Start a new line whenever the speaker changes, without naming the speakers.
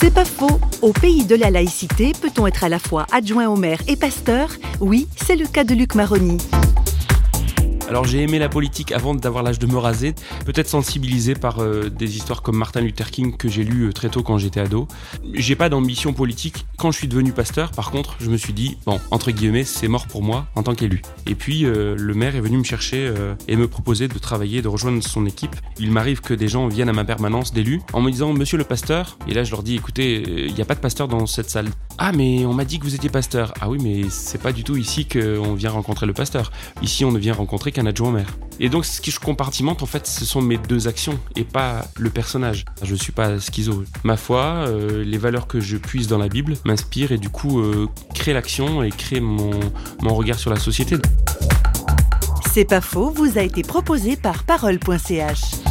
C'est pas faux. Au pays de la laïcité, peut-on être à la fois adjoint au maire et pasteur? Oui, c'est le cas de Luc Maroni.
Alors j'ai aimé la politique avant d'avoir l'âge de me raser, peut-être sensibilisé par euh, des histoires comme Martin Luther King que j'ai lu euh, très tôt quand j'étais ado. J'ai pas d'ambition politique. Quand je suis devenu pasteur, par contre, je me suis dit bon, entre guillemets, c'est mort pour moi en tant qu'élu. Et puis euh, le maire est venu me chercher et me proposer de travailler, de rejoindre son équipe. Il m'arrive que des gens viennent à ma permanence d'élu en me disant monsieur le pasteur. Et là je leur dis écoutez, il n'y a pas de pasteur dans cette salle. Ah mais on m'a dit que vous étiez pasteur. Ah oui mais c'est pas du tout ici qu'on vient rencontrer le pasteur. Ici on ne vient rencontrer qu'un adjoint maire. Et donc ce que je compartimente en fait ce sont mes deux actions et pas le personnage. Je suis pas schizo. Ma foi, euh, les valeurs que je puise dans la Bible m'inspirent et du coup euh, créent l'action et créent mon, mon regard sur la société.
C'est pas faux, vous a été proposé par parole.ch.